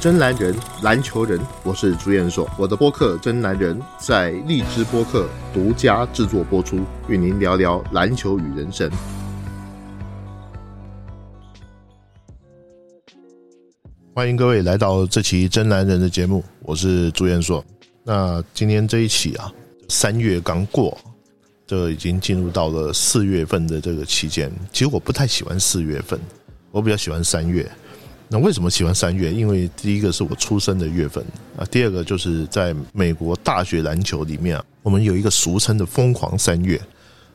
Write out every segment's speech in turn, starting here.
真男人，篮球人，我是朱彦硕。我的播客《真男人》在荔枝播客独家制作播出，与您聊聊篮球与人生。欢迎各位来到这期《真男人》的节目，我是朱彦硕。那今天这一期啊，三月刚过，这已经进入到了四月份的这个期间。其实我不太喜欢四月份，我比较喜欢三月。那为什么喜欢三月？因为第一个是我出生的月份啊，第二个就是在美国大学篮球里面啊，我们有一个俗称的“疯狂三月”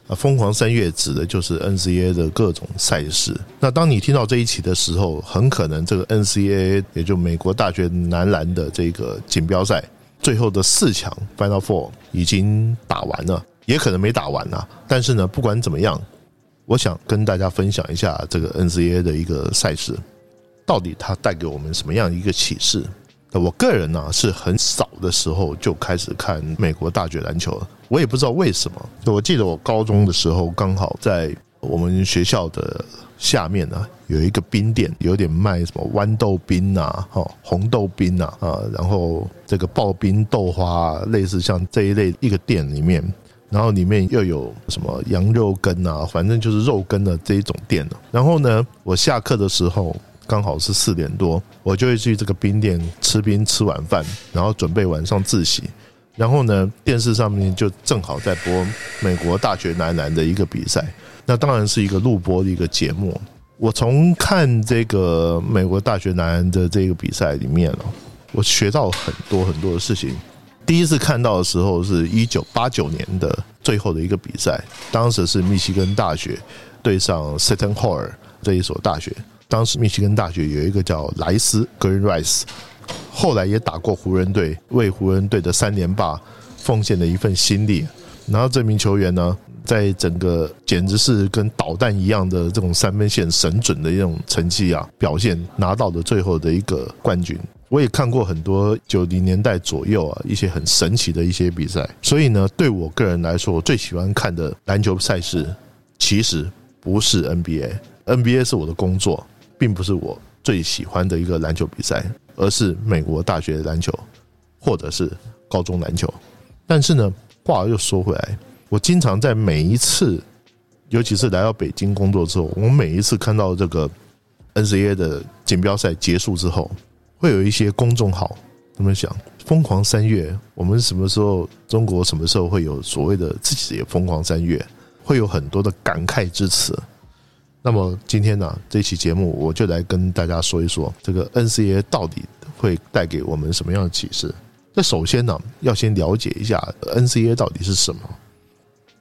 啊，“疯狂三月”指的就是 NCAA 的各种赛事。那当你听到这一期的时候，很可能这个 NCAA 也就美国大学男篮的这个锦标赛最后的四强 Final Four 已经打完了，也可能没打完啊。但是呢，不管怎么样，我想跟大家分享一下这个 NCAA 的一个赛事。到底它带给我们什么样一个启示？我个人呢是很早的时候就开始看美国大学篮球了，我也不知道为什么。我记得我高中的时候，刚好在我们学校的下面呢有一个冰店，有点卖什么豌豆冰啊、哈红豆冰啊啊，然后这个刨冰豆花，类似像这一类一个店里面，然后里面又有什么羊肉羹啊，反正就是肉羹的这一种店了。然后呢，我下课的时候。刚好是四点多，我就会去这个冰店吃冰吃晚饭，然后准备晚上自习。然后呢，电视上面就正好在播美国大学男篮的一个比赛，那当然是一个录播的一个节目。我从看这个美国大学男篮的这个比赛里面哦，我学到很多很多的事情。第一次看到的时候是一九八九年的最后的一个比赛，当时是密西根大学对上 Seton Hall 这一所大学。当时密西根大学有一个叫莱斯 （Green Rice），后来也打过湖人队，为湖人队的三连霸奉献了一份心力。然后这名球员呢，在整个简直是跟导弹一样的这种三分线神准的一种成绩啊，表现拿到了最后的一个冠军。我也看过很多九零年代左右啊一些很神奇的一些比赛，所以呢，对我个人来说，我最喜欢看的篮球赛事其实不是 NBA，NBA 是我的工作。并不是我最喜欢的一个篮球比赛，而是美国大学篮球，或者是高中篮球。但是呢，话又说回来，我经常在每一次，尤其是来到北京工作之后，我每一次看到这个 NCAA 的锦标赛结束之后，会有一些公众号他们想：疯狂三月，我们什么时候中国什么时候会有所谓的自己的疯狂三月？会有很多的感慨之词。那么今天呢，这期节目我就来跟大家说一说这个 NCAA 到底会带给我们什么样的启示。那首先呢，要先了解一下 NCAA 到底是什么。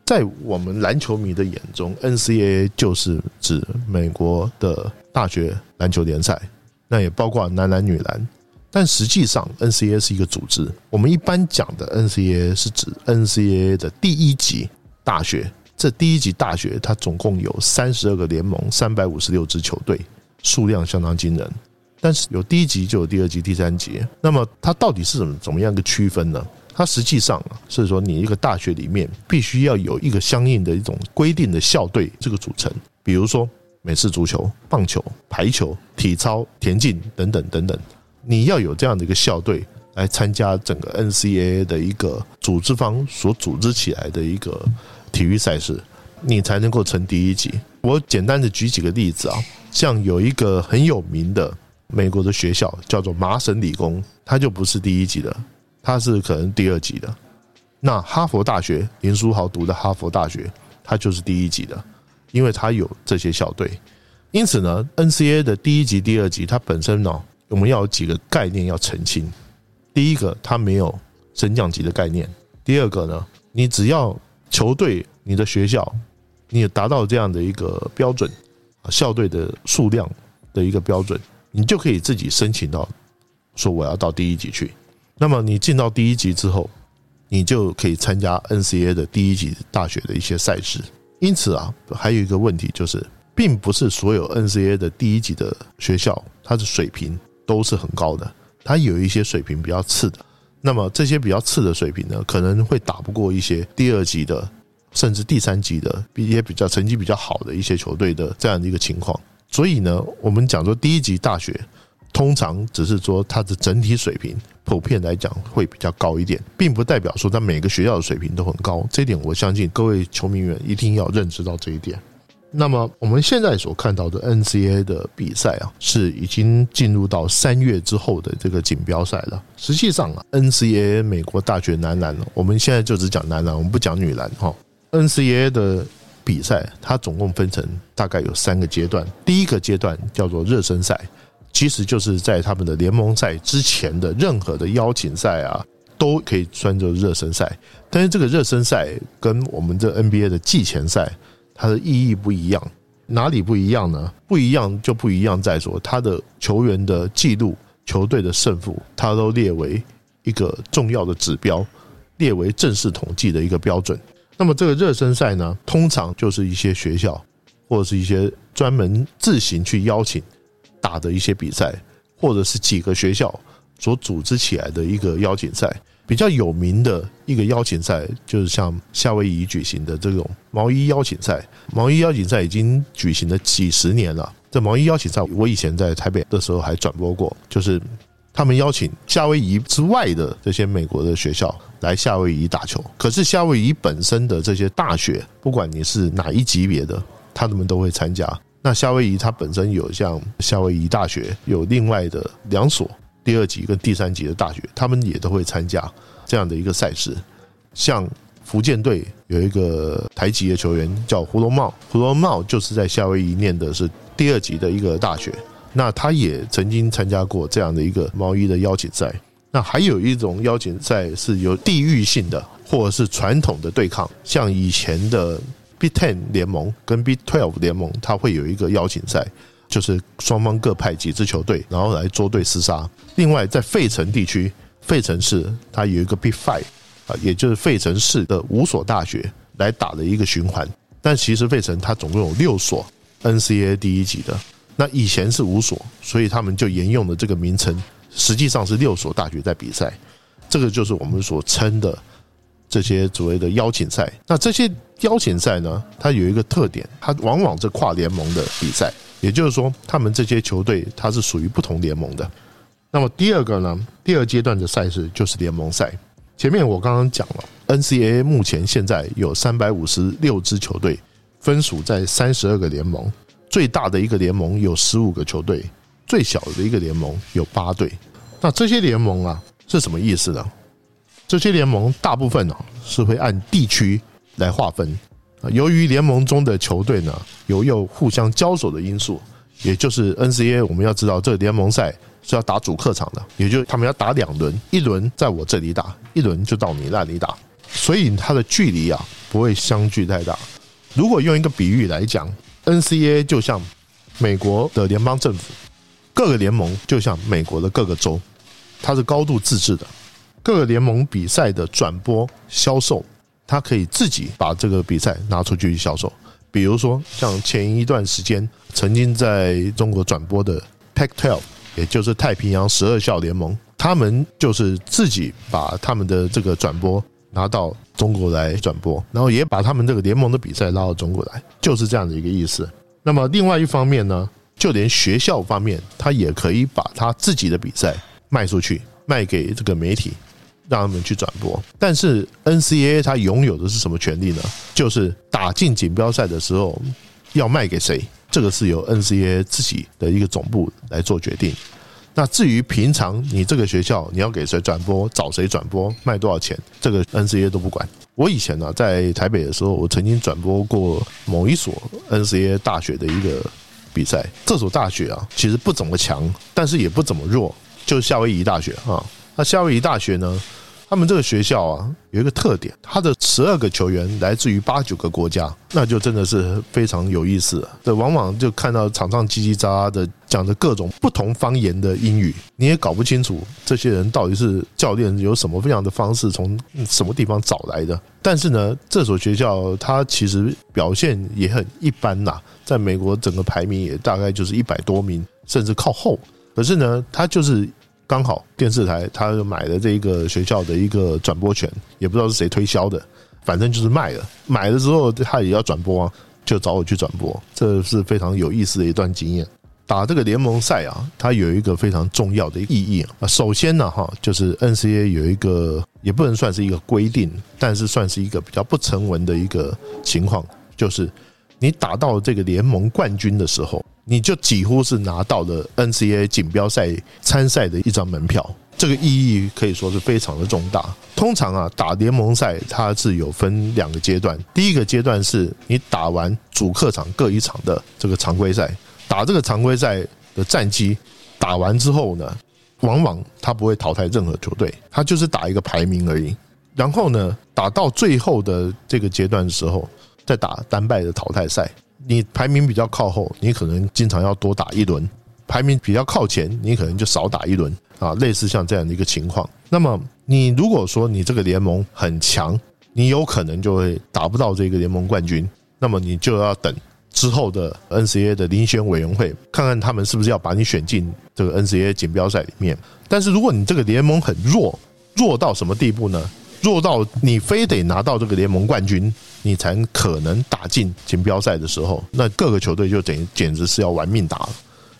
在我们篮球迷的眼中，NCAA 就是指美国的大学篮球联赛，那也包括男篮、女篮。但实际上，NCAA 是一个组织。我们一般讲的 NCAA 是指 NCAA 的第一级大学。这第一级大学，它总共有三十二个联盟，三百五十六支球队，数量相当惊人。但是有第一级就有第二级、第三级。那么它到底是怎么怎么样一个区分呢？它实际上，是说你一个大学里面必须要有一个相应的一种规定的校队这个组成，比如说美式足球、棒球、排球、体操、田径等等等等，你要有这样的一个校队来参加整个 NCAA 的一个组织方所组织起来的一个。体育赛事，你才能够成第一级。我简单的举几个例子啊，像有一个很有名的美国的学校叫做麻省理工，它就不是第一级的，它是可能第二级的。那哈佛大学林书豪读的哈佛大学，它就是第一级的，因为它有这些校队。因此呢，NCA 的第一级、第二级，它本身呢，我们要有几个概念要澄清。第一个，它没有升降级的概念；第二个呢，你只要球队，你的学校，你达到这样的一个标准，校队的数量的一个标准，你就可以自己申请到，说我要到第一级去。那么你进到第一级之后，你就可以参加 NCA 的第一级大学的一些赛事。因此啊，还有一个问题就是，并不是所有 NCA 的第一级的学校，它的水平都是很高的，它有一些水平比较次的。那么这些比较次的水平呢，可能会打不过一些第二级的，甚至第三级的一些比较成绩比较好的一些球队的这样的一个情况。所以呢，我们讲说第一级大学通常只是说它的整体水平普遍来讲会比较高一点，并不代表说它每个学校的水平都很高。这点我相信各位球迷们一定要认知到这一点。那么我们现在所看到的 NCA 的比赛啊，是已经进入到三月之后的这个锦标赛了。实际上啊，NCAA 美国大学男篮，我们现在就只讲男篮，我们不讲女篮哈。NCAA 的比赛它总共分成大概有三个阶段，第一个阶段叫做热身赛，其实就是在他们的联盟赛之前的任何的邀请赛啊，都可以算作热身赛。但是这个热身赛跟我们这 NBA 的季前赛。它的意义不一样，哪里不一样呢？不一样就不一样，在说他的球员的记录、球队的胜负，它都列为一个重要的指标，列为正式统计的一个标准。那么这个热身赛呢，通常就是一些学校或者是一些专门自行去邀请打的一些比赛，或者是几个学校所组织起来的一个邀请赛。比较有名的一个邀请赛，就是像夏威夷举行的这种毛衣邀请赛。毛衣邀请赛已经举行了几十年了。这毛衣邀请赛，我以前在台北的时候还转播过，就是他们邀请夏威夷之外的这些美国的学校来夏威夷打球。可是夏威夷本身的这些大学，不管你是哪一级别的，他们都会参加。那夏威夷它本身有像夏威夷大学，有另外的两所。第二级跟第三级的大学，他们也都会参加这样的一个赛事。像福建队有一个台籍的球员叫胡龙茂，胡龙茂就是在夏威夷念的是第二级的一个大学，那他也曾经参加过这样的一个毛衣的邀请赛。那还有一种邀请赛是有地域性的，或者是传统的对抗，像以前的 B Ten 联盟跟 B Twelve 联盟，它会有一个邀请赛。就是双方各派几支球队，然后来捉对厮杀。另外，在费城地区，费城市它有一个 Big Five 啊，也就是费城市的五所大学来打的一个循环。但其实费城它总共有六所 NCAA 第一级的，那以前是五所，所以他们就沿用了这个名称，实际上是六所大学在比赛。这个就是我们所称的这些所谓的邀请赛。那这些邀请赛呢，它有一个特点，它往往是跨联盟的比赛。也就是说，他们这些球队它是属于不同联盟的。那么第二个呢？第二阶段的赛事就是联盟赛。前面我刚刚讲了，NCAA 目前现在有三百五十六支球队，分属在三十二个联盟。最大的一个联盟有十五个球队，最小的一个联盟有八队。那这些联盟啊是什么意思呢？这些联盟大部分呢是会按地区来划分。由于联盟中的球队呢有有互相交手的因素，也就是 NCAA 我们要知道，这个联盟赛是要打主客场的，也就他们要打两轮，一轮在我这里打，一轮就到你那里打，所以它的距离啊不会相距太大。如果用一个比喻来讲，NCAA 就像美国的联邦政府，各个联盟就像美国的各个州，它是高度自治的，各个联盟比赛的转播销售。他可以自己把这个比赛拿出去销售，比如说像前一段时间曾经在中国转播的 Pac-12，也就是太平洋十二校联盟，他们就是自己把他们的这个转播拿到中国来转播，然后也把他们这个联盟的比赛拉到中国来，就是这样的一个意思。那么另外一方面呢，就连学校方面，他也可以把他自己的比赛卖出去，卖给这个媒体。让他们去转播，但是 NCAA 它拥有的是什么权利呢？就是打进锦标赛的时候要卖给谁，这个是由 NCAA 自己的一个总部来做决定。那至于平常你这个学校你要给谁转播，找谁转播，卖多少钱，这个 NCAA 都不管。我以前呢在台北的时候，我曾经转播过某一所 NCAA 大学的一个比赛。这所大学啊，其实不怎么强，但是也不怎么弱，就是夏威夷大学啊。那夏威夷大学呢？他们这个学校啊，有一个特点，他的十二个球员来自于八九个国家，那就真的是非常有意思。这往往就看到场上叽叽喳喳的讲着各种不同方言的英语，你也搞不清楚这些人到底是教练有什么样的方式从什么地方找来的。但是呢，这所学校它其实表现也很一般呐，在美国整个排名也大概就是一百多名，甚至靠后。可是呢，它就是。刚好电视台他就买了这个学校的一个转播权，也不知道是谁推销的，反正就是卖了。买了之后他也要转播啊，就找我去转播，这是非常有意思的一段经验。打这个联盟赛啊，它有一个非常重要的意义啊。首先呢，哈，就是 NCA 有一个也不能算是一个规定，但是算是一个比较不成文的一个情况，就是你打到这个联盟冠军的时候，你就几乎是拿到了 NCA 锦标赛参赛的一张门票。这个意义可以说是非常的重大。通常啊，打联盟赛它是有分两个阶段，第一个阶段是你打完主客场各一场的这个常规赛。打这个常规赛的战绩打完之后呢，往往他不会淘汰任何球队，他就是打一个排名而已。然后呢，打到最后的这个阶段的时候，再打单败的淘汰赛。你排名比较靠后，你可能经常要多打一轮；排名比较靠前，你可能就少打一轮啊。类似像这样的一个情况。那么，你如果说你这个联盟很强，你有可能就会打不到这个联盟冠军，那么你就要等。之后的 NCA 的遴选委员会，看看他们是不是要把你选进这个 NCA 锦标赛里面。但是如果你这个联盟很弱，弱到什么地步呢？弱到你非得拿到这个联盟冠军，你才可能打进锦标赛的时候，那各个球队就等于简直是要玩命打了。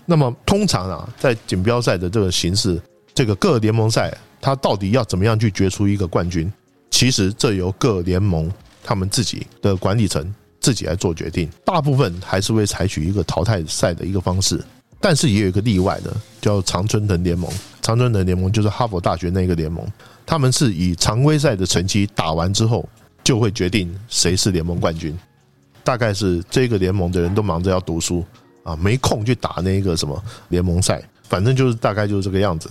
那么通常啊，在锦标赛的这个形式，这个各联盟赛，它到底要怎么样去决出一个冠军？其实这由各联盟他们自己的管理层。自己来做决定，大部分还是会采取一个淘汰赛的一个方式，但是也有一个例外的，叫常春藤联盟。常春藤联盟就是哈佛大学那个联盟，他们是以常规赛的成绩打完之后，就会决定谁是联盟冠军。大概是这个联盟的人都忙着要读书啊，没空去打那个什么联盟赛，反正就是大概就是这个样子。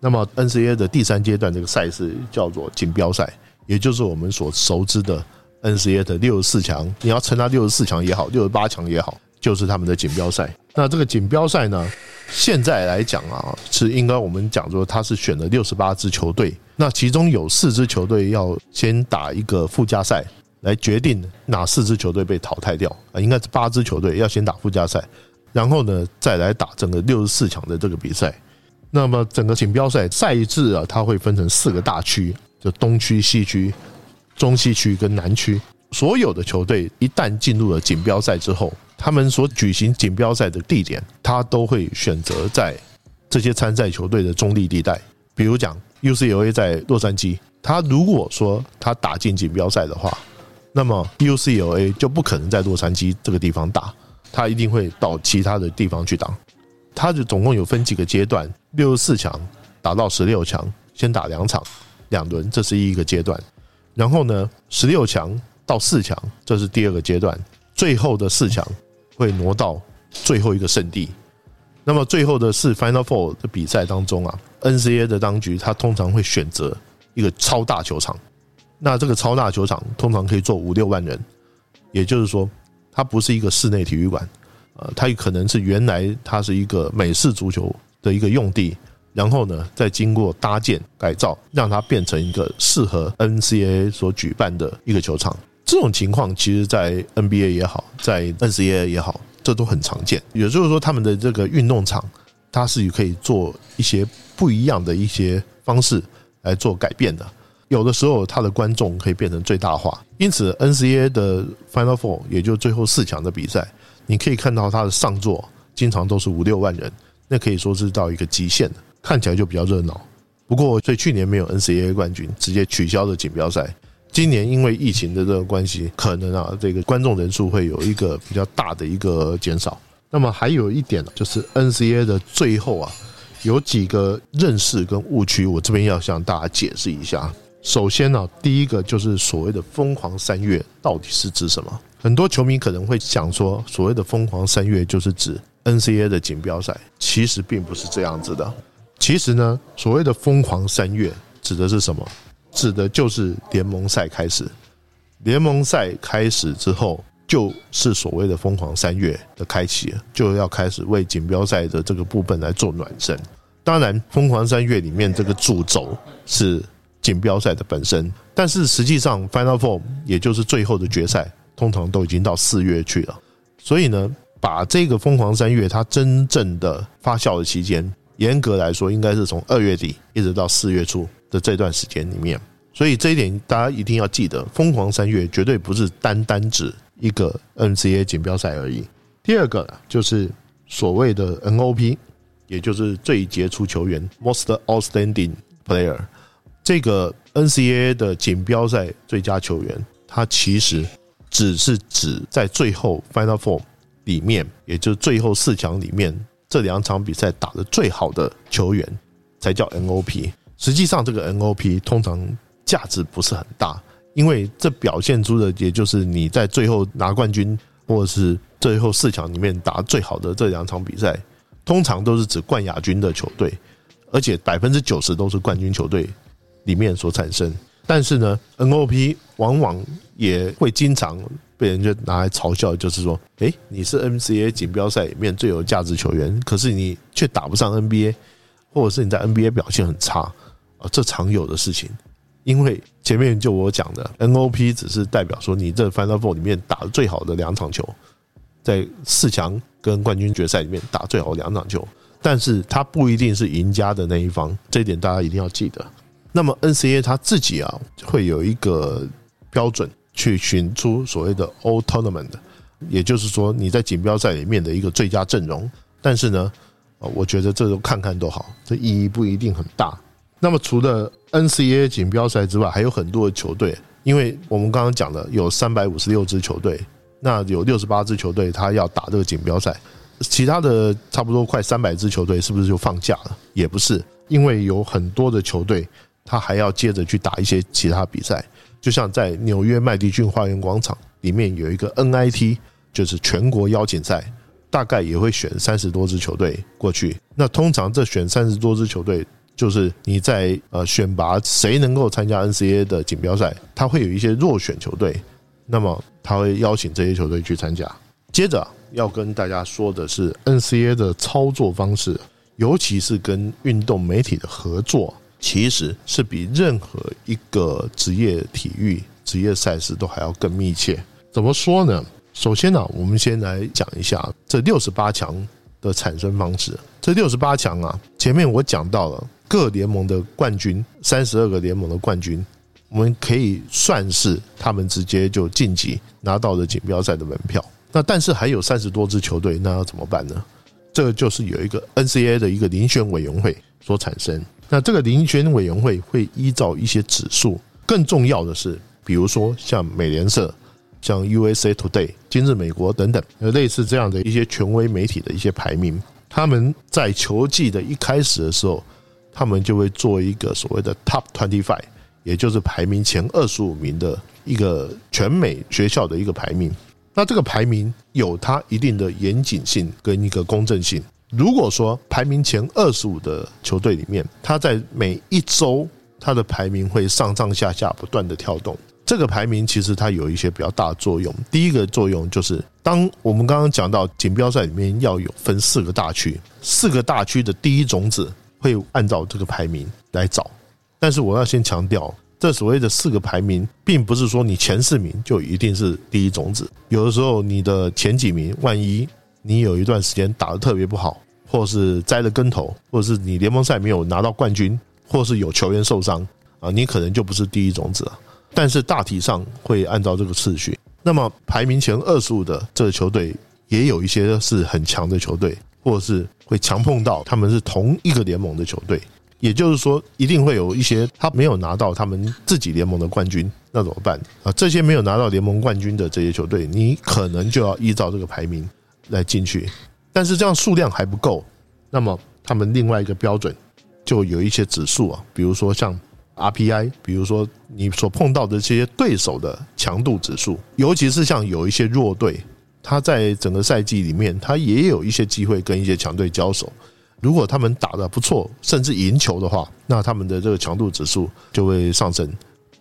那么 NCAA 的第三阶段这个赛事叫做锦标赛，也就是我们所熟知的。NCAA 的六十四强，你要称它六十四强也好，六十八强也好，就是他们的锦标赛。那这个锦标赛呢，现在来讲啊，是应该我们讲说，它是选了六十八支球队，那其中有四支球队要先打一个附加赛，来决定哪四支球队被淘汰掉啊，应该是八支球队要先打附加赛，然后呢再来打整个六十四强的这个比赛。那么整个锦标赛赛制啊，它会分成四个大区，就东区、西区。中西区跟南区所有的球队一旦进入了锦标赛之后，他们所举行锦标赛的地点，他都会选择在这些参赛球队的中立地带。比如讲，UCLA 在洛杉矶，他如果说他打进锦标赛的话，那么 UCLA 就不可能在洛杉矶这个地方打，他一定会到其他的地方去打。他就总共有分几个阶段，六十四强打到十六强，先打两场两轮，这是一个阶段。然后呢，十六强到四强，这是第二个阶段。最后的四强会挪到最后一个圣地。那么最后的是 Final Four 的比赛当中啊，NCAA 的当局他通常会选择一个超大球场。那这个超大球场通常可以坐五六万人，也就是说，它不是一个室内体育馆，呃，它可能是原来它是一个美式足球的一个用地。然后呢，再经过搭建改造，让它变成一个适合 NCAA 所举办的一个球场。这种情况，其实，在 NBA 也好，在 NCAA 也好，这都很常见。也就是说，他们的这个运动场，它是可以做一些不一样的一些方式来做改变的。有的时候，它的观众可以变成最大化。因此，NCAA 的 Final Four，也就最后四强的比赛，你可以看到它的上座经常都是五六万人，那可以说是到一个极限的。看起来就比较热闹，不过所以去年没有 NCAA 冠军，直接取消了锦标赛。今年因为疫情的这个关系，可能啊这个观众人数会有一个比较大的一个减少。那么还有一点呢就是 N C A 的最后啊，有几个认识跟误区，我这边要向大家解释一下。首先呢，第一个就是所谓的疯狂三月到底是指什么？很多球迷可能会想说，所谓的疯狂三月就是指 N C A 的锦标赛，其实并不是这样子的。其实呢，所谓的疯狂三月指的是什么？指的就是联盟赛开始。联盟赛开始之后，就是所谓的疯狂三月的开启，就要开始为锦标赛的这个部分来做暖身。当然，疯狂三月里面这个主轴是锦标赛的本身，但是实际上 Final Four 也就是最后的决赛，通常都已经到四月去了。所以呢，把这个疯狂三月它真正的发酵的期间。严格来说，应该是从二月底一直到四月初的这段时间里面，所以这一点大家一定要记得，疯狂三月绝对不是单单指一个 NCA 锦标赛而已。第二个呢就是所谓的 NOP，也就是最杰出球员 （Most Outstanding Player）。这个 NCAA 的锦标赛最佳球员，他其实只是指在最后 Final Four 里面，也就是最后四强里面这两场比赛打的最好的球员，才叫 NOP。实际上，这个 NOP 通常价值不是很大，因为这表现出的也就是你在最后拿冠军，或者是最后四强里面打最好的这两场比赛，通常都是指冠亚军的球队，而且百分之九十都是冠军球队。里面所产生，但是呢，NOP 往往也会经常被人家拿来嘲笑，就是说，哎，你是 NCAA 锦标赛里面最有价值球员，可是你却打不上 NBA，或者是你在 NBA 表现很差啊，这常有的事情。因为前面就我讲的，NOP 只是代表说你这 Final Four 里面打的最好的两场球，在四强跟冠军决赛里面打最好的两场球，但是它不一定是赢家的那一方，这一点大家一定要记得。那么 NCA 他自己啊会有一个标准去选出所谓的 All Tournament，也就是说你在锦标赛里面的一个最佳阵容。但是呢，啊，我觉得这都看看都好，这意义不一定很大。那么除了 NCA 锦标赛之外，还有很多的球队，因为我们刚刚讲的有三百五十六支球队，那有六十八支球队他要打这个锦标赛，其他的差不多快三百支球队是不是就放假了？也不是，因为有很多的球队。他还要接着去打一些其他比赛，就像在纽约麦迪逊花园广场里面有一个 NIT，就是全国邀请赛，大概也会选三十多支球队过去。那通常这选三十多支球队，就是你在呃选拔谁能够参加 NCA 的锦标赛，他会有一些弱选球队，那么他会邀请这些球队去参加。接着要跟大家说的是 NCAA 的操作方式，尤其是跟运动媒体的合作。其实是比任何一个职业体育、职业赛事都还要更密切。怎么说呢？首先呢，我们先来讲一下这六十八强的产生方式。这六十八强啊，前面我讲到了各联盟的冠军，三十二个联盟的冠军，我们可以算是他们直接就晋级，拿到了锦标赛的门票。那但是还有三十多支球队，那要怎么办呢？这个就是有一个 NCAA 的一个遴选委员会所产生。那这个遴选委员会会依照一些指数，更重要的是，比如说像美联社、像 USA Today、今日美国等等，类似这样的一些权威媒体的一些排名，他们在球季的一开始的时候，他们就会做一个所谓的 Top Twenty Five，也就是排名前二十五名的一个全美学校的一个排名。那这个排名有它一定的严谨性跟一个公正性。如果说排名前二十五的球队里面，他在每一周他的排名会上上下下不断的跳动，这个排名其实它有一些比较大的作用。第一个作用就是，当我们刚刚讲到锦标赛里面要有分四个大区，四个大区的第一种子会按照这个排名来找。但是我要先强调，这所谓的四个排名，并不是说你前四名就一定是第一种子，有的时候你的前几名万一。你有一段时间打得特别不好，或是栽了跟头，或者是你联盟赛没有拿到冠军，或是有球员受伤啊，你可能就不是第一种子了。但是大体上会按照这个次序。那么排名前二十五的这个球队，也有一些是很强的球队，或者是会强碰到他们是同一个联盟的球队。也就是说，一定会有一些他没有拿到他们自己联盟的冠军，那怎么办啊？这些没有拿到联盟冠军的这些球队，你可能就要依照这个排名。来进去，但是这样数量还不够。那么他们另外一个标准就有一些指数啊，比如说像 RPI，比如说你所碰到的这些对手的强度指数，尤其是像有一些弱队，他在整个赛季里面，他也有一些机会跟一些强队交手。如果他们打的不错，甚至赢球的话，那他们的这个强度指数就会上升。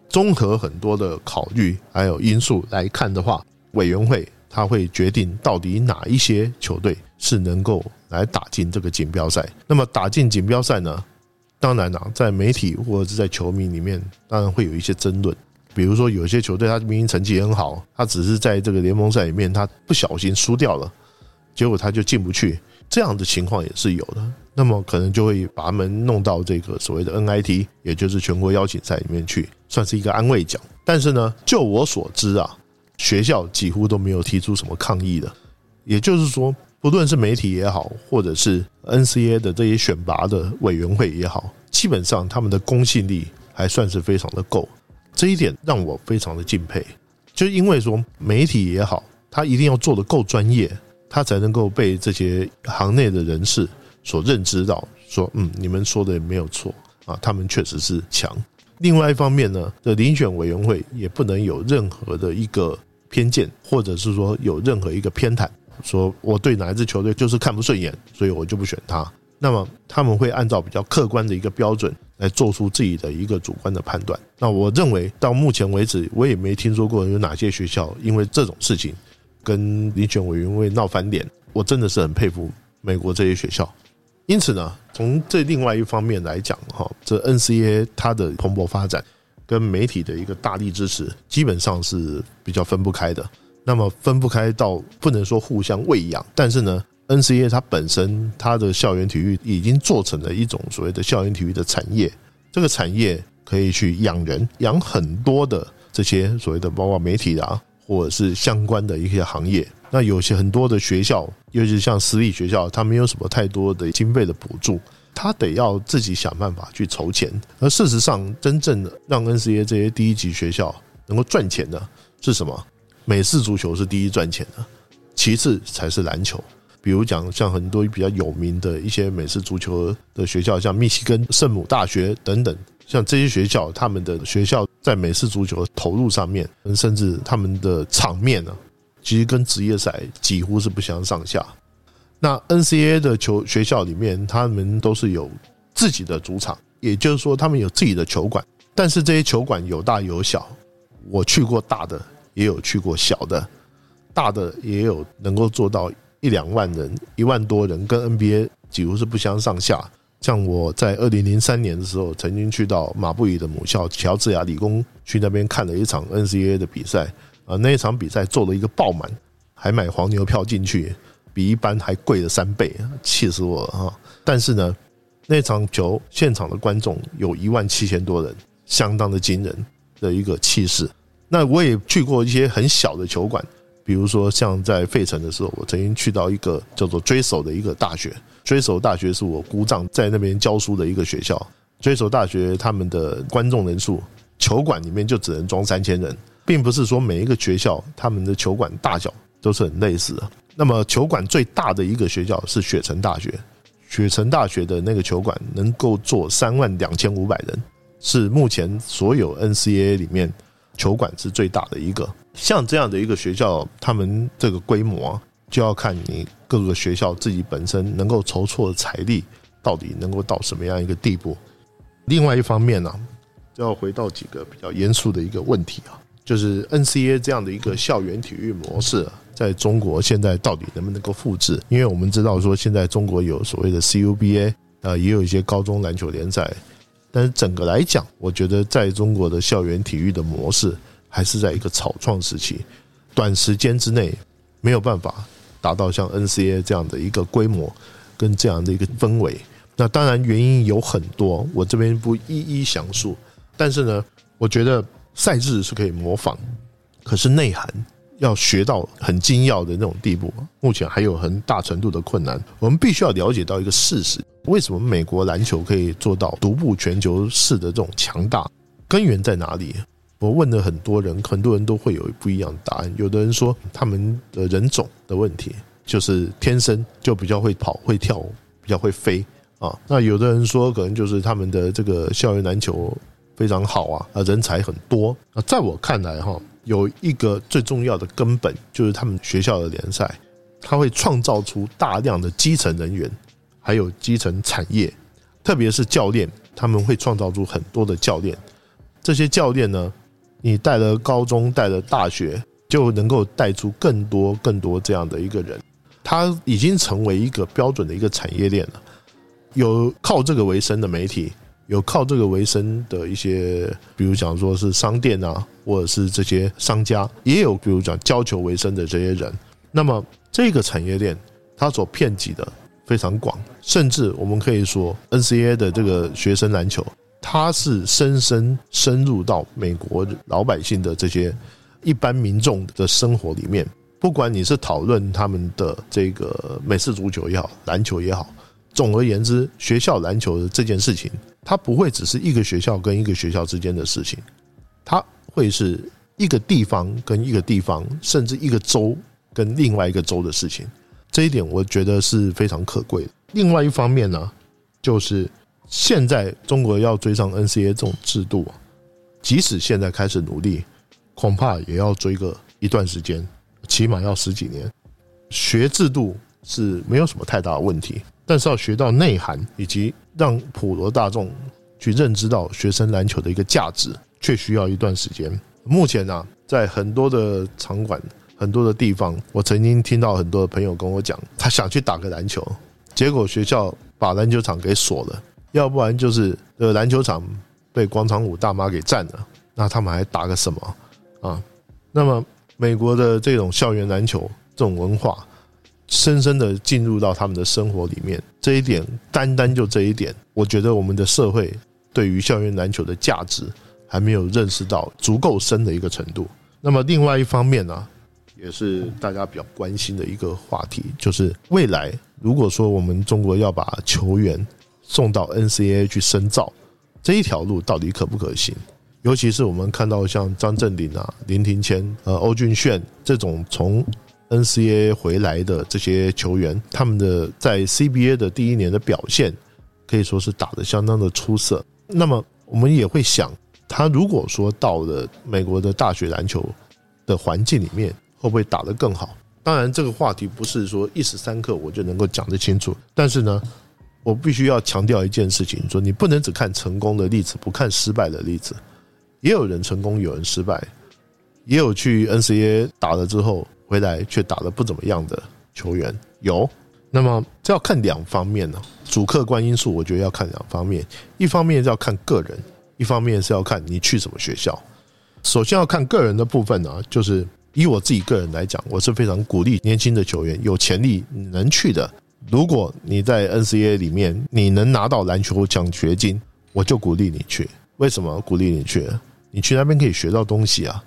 综合很多的考虑还有因素来看的话，委员会。他会决定到底哪一些球队是能够来打进这个锦标赛。那么打进锦标赛呢？当然了，在媒体或者是在球迷里面，当然会有一些争论。比如说，有些球队他明明成绩很好，他只是在这个联盟赛里面他不小心输掉了，结果他就进不去。这样的情况也是有的。那么可能就会把他们弄到这个所谓的 NIT，也就是全国邀请赛里面去，算是一个安慰奖。但是呢，就我所知啊。学校几乎都没有提出什么抗议的，也就是说，不论是媒体也好，或者是 NCA 的这些选拔的委员会也好，基本上他们的公信力还算是非常的够。这一点让我非常的敬佩，就因为说媒体也好，他一定要做的够专业，他才能够被这些行内的人士所认知到，说嗯，你们说的也没有错啊，他们确实是强。另外一方面呢，的遴选委员会也不能有任何的一个偏见，或者是说有任何一个偏袒，说我对哪一支球队就是看不顺眼，所以我就不选他。那么他们会按照比较客观的一个标准来做出自己的一个主观的判断。那我认为到目前为止，我也没听说过有哪些学校因为这种事情跟遴选委员会闹翻脸。我真的是很佩服美国这些学校。因此呢，从这另外一方面来讲，哈，这 NCA 它的蓬勃发展跟媒体的一个大力支持，基本上是比较分不开的。那么分不开到不能说互相喂养，但是呢。NCA 它本身它的校园体育已经做成了一种所谓的校园体育的产业，这个产业可以去养人，养很多的这些所谓的包括媒体啊，或者是相关的一些行业。那有些很多的学校，尤其是像私立学校，它没有什么太多的经费的补助，它得要自己想办法去筹钱。而事实上，真正的让 NCA 这些第一级学校能够赚钱的是什么？美式足球是第一赚钱的，其次才是篮球。比如讲，像很多比较有名的一些美式足球的学校，像密西根圣母大学等等，像这些学校，他们的学校在美式足球投入上面，甚至他们的场面呢，其实跟职业赛几乎是不相上下。那 NCAA 的球学校里面，他们都是有自己的主场，也就是说，他们有自己的球馆。但是这些球馆有大有小，我去过大的，也有去过小的，大的也有能够做到。一两万人，一万多人，跟 NBA 几乎是不相上下。像我在二零零三年的时候，曾经去到马布里的母校乔治亚理工去那边看了一场 NCAA 的比赛啊，那一场比赛做了一个爆满，还买黄牛票进去，比一般还贵了三倍，气死我了哈！但是呢，那场球现场的观众有一万七千多人，相当的惊人的一个气势。那我也去过一些很小的球馆。比如说，像在费城的时候，我曾经去到一个叫做追手的一个大学。追手大学是我姑丈在那边教书的一个学校。追手大学他们的观众人数，球馆里面就只能装三千人，并不是说每一个学校他们的球馆大小都是很类似的。那么，球馆最大的一个学校是雪城大学。雪城大学的那个球馆能够坐三万两千五百人，是目前所有 NCAA 里面球馆是最大的一个。像这样的一个学校，他们这个规模就要看你各个学校自己本身能够筹措的财力到底能够到什么样一个地步。另外一方面呢，就要回到几个比较严肃的一个问题啊，就是 NCA 这样的一个校园体育模式，在中国现在到底能不能够复制？因为我们知道说现在中国有所谓的 CUBA，呃，也有一些高中篮球联赛，但是整个来讲，我觉得在中国的校园体育的模式。还是在一个草创时期，短时间之内没有办法达到像 NCA 这样的一个规模跟这样的一个氛围。那当然原因有很多，我这边不一一详述。但是呢，我觉得赛制是可以模仿，可是内涵要学到很精要的那种地步，目前还有很大程度的困难。我们必须要了解到一个事实：为什么美国篮球可以做到独步全球式的这种强大？根源在哪里？我问了很多人，很多人都会有不一样的答案。有的人说他们的人种的问题，就是天生就比较会跑、会跳、比较会飞啊。那有的人说，可能就是他们的这个校园篮球非常好啊，啊，人才很多啊。在我看来，哈，有一个最重要的根本，就是他们学校的联赛，它会创造出大量的基层人员，还有基层产业，特别是教练，他们会创造出很多的教练。这些教练呢？你带了高中，带了大学，就能够带出更多、更多这样的一个人。他已经成为一个标准的一个产业链了。有靠这个为生的媒体，有靠这个为生的一些，比如讲说是商店啊，或者是这些商家，也有比如讲教球为生的这些人。那么这个产业链，它所遍及的非常广，甚至我们可以说，NCA 的这个学生篮球。它是深深深入到美国老百姓的这些一般民众的生活里面，不管你是讨论他们的这个美式足球也好，篮球也好，总而言之，学校篮球的这件事情，它不会只是一个学校跟一个学校之间的事情，它会是一个地方跟一个地方，甚至一个州跟另外一个州的事情。这一点我觉得是非常可贵的。另外一方面呢，就是现在中国要追上 NCA 这种制度，即使现在开始努力。恐怕也要追个一段时间，起码要十几年。学制度是没有什么太大的问题，但是要学到内涵，以及让普罗大众去认知到学生篮球的一个价值，却需要一段时间。目前呢，在很多的场馆、很多的地方，我曾经听到很多的朋友跟我讲，他想去打个篮球，结果学校把篮球场给锁了，要不然就是呃篮球场被广场舞大妈给占了，那他们还打个什么？啊，那么美国的这种校园篮球这种文化，深深的进入到他们的生活里面。这一点，单单就这一点，我觉得我们的社会对于校园篮球的价值还没有认识到足够深的一个程度。那么另外一方面呢，也是大家比较关心的一个话题，就是未来如果说我们中国要把球员送到 NCAA 去深造，这一条路到底可不可行？尤其是我们看到像张镇麟啊、林庭谦、呃欧俊炫这种从 NCAA 回来的这些球员，他们的在 CBA 的第一年的表现可以说是打得相当的出色。那么我们也会想，他如果说到了美国的大学篮球的环境里面，会不会打得更好？当然，这个话题不是说一时三刻我就能够讲得清楚。但是呢，我必须要强调一件事情：说你不能只看成功的例子，不看失败的例子。也有人成功，有人失败，也有去 NCAA 打了之后回来却打得不怎么样的球员有。那么这要看两方面呢，主客观因素，我觉得要看两方面。一方面是要看个人，一方面是要看你去什么学校。首先要看个人的部分呢，就是以我自己个人来讲，我是非常鼓励年轻的球员有潜力能去的。如果你在 NCAA 里面你能拿到篮球奖学金，我就鼓励你去。为什么鼓励你去？你去那边可以学到东西啊！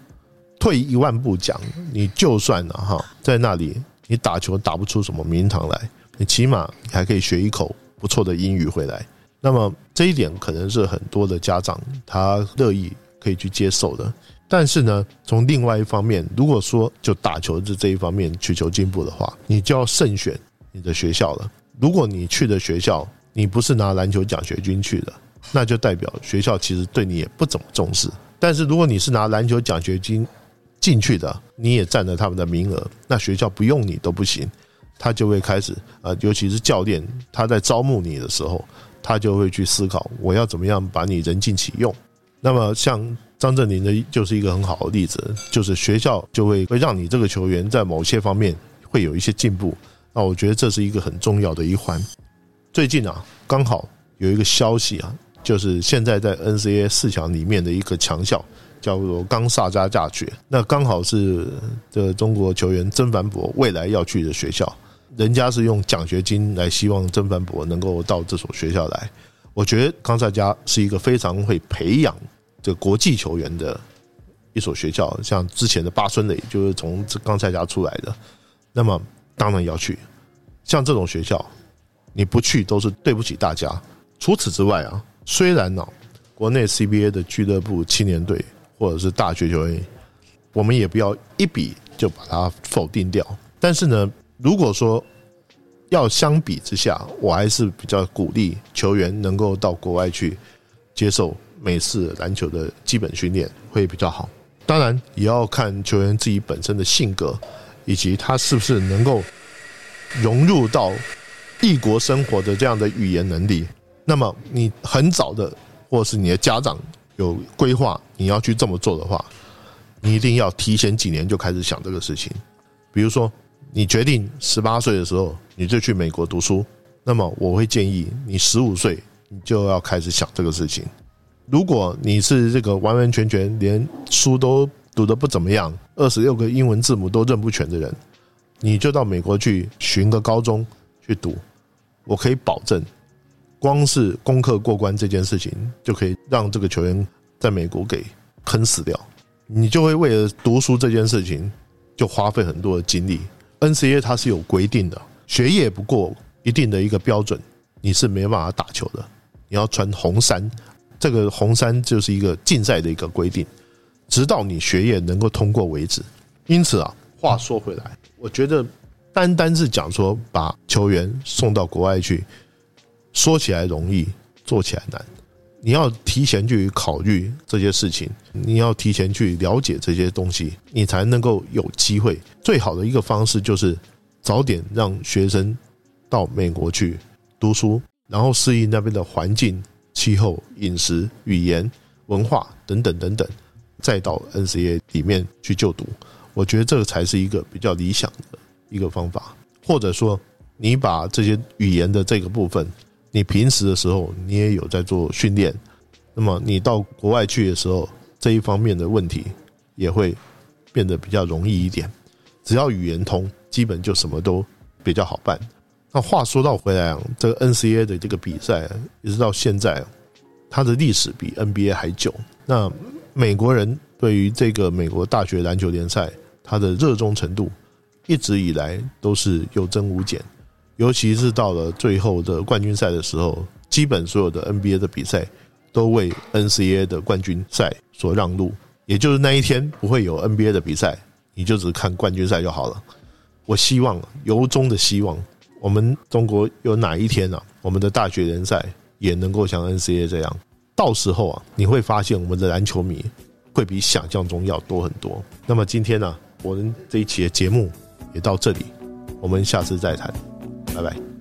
退一万步讲，你就算了哈，在那里你打球打不出什么名堂来，你起码你还可以学一口不错的英语回来。那么这一点可能是很多的家长他乐意可以去接受的。但是呢，从另外一方面，如果说就打球这这一方面去求进步的话，你就要慎选你的学校了。如果你去的学校，你不是拿篮球奖学金去的，那就代表学校其实对你也不怎么重视。但是如果你是拿篮球奖学金进去的，你也占了他们的名额，那学校不用你都不行，他就会开始呃，尤其是教练他在招募你的时候，他就会去思考我要怎么样把你人尽其用。那么像张镇麟的就是一个很好的例子，就是学校就会会让你这个球员在某些方面会有一些进步。那我觉得这是一个很重要的一环。最近啊，刚好有一个消息啊。就是现在在 NCAA 四强里面的一个强校，叫做冈萨加大学。那刚好是这中国球员曾凡博未来要去的学校。人家是用奖学金来希望曾凡博能够到这所学校来。我觉得冈萨加是一个非常会培养这国际球员的一所学校。像之前的八村垒就是从刚才家出来的。那么当然要去。像这种学校，你不去都是对不起大家。除此之外啊。虽然呢，国内 CBA 的俱乐部青年队或者是大学球员，我们也不要一笔就把它否定掉。但是呢，如果说要相比之下，我还是比较鼓励球员能够到国外去接受美式篮球的基本训练，会比较好。当然，也要看球员自己本身的性格，以及他是不是能够融入到异国生活的这样的语言能力。那么你很早的，或是你的家长有规划你要去这么做的话，你一定要提前几年就开始想这个事情。比如说，你决定十八岁的时候你就去美国读书，那么我会建议你十五岁你就要开始想这个事情。如果你是这个完完全全连书都读得不怎么样，二十六个英文字母都认不全的人，你就到美国去寻个高中去读，我可以保证。光是功课过关这件事情，就可以让这个球员在美国给坑死掉。你就会为了读书这件事情，就花费很多的精力。NCAA 它是有规定的，学业不过一定的一个标准，你是没办法打球的。你要穿红衫，这个红衫就是一个竞赛的一个规定，直到你学业能够通过为止。因此啊，话说回来，我觉得单单是讲说把球员送到国外去，说起来容易，做起来难。你要提前去考虑这些事情，你要提前去了解这些东西，你才能够有机会。最好的一个方式就是早点让学生到美国去读书，然后适应那边的环境、气候、饮食、语言、文化等等等等，再到 NCA 里面去就读。我觉得这个才是一个比较理想的一个方法，或者说你把这些语言的这个部分。你平时的时候，你也有在做训练，那么你到国外去的时候，这一方面的问题也会变得比较容易一点。只要语言通，基本就什么都比较好办。那话说到回来啊，这个 NCA 的这个比赛，一直到现在，它的历史比 NBA 还久。那美国人对于这个美国大学篮球联赛，它的热衷程度一直以来都是有增无减。尤其是到了最后的冠军赛的时候，基本所有的 NBA 的比赛都为 NCAA 的冠军赛所让路，也就是那一天不会有 NBA 的比赛，你就只看冠军赛就好了。我希望由衷的希望，我们中国有哪一天啊，我们的大学联赛也能够像 NCAA 这样，到时候啊，你会发现我们的篮球迷会比想象中要多很多。那么今天呢，我们这一期的节目也到这里，我们下次再谈。拜拜。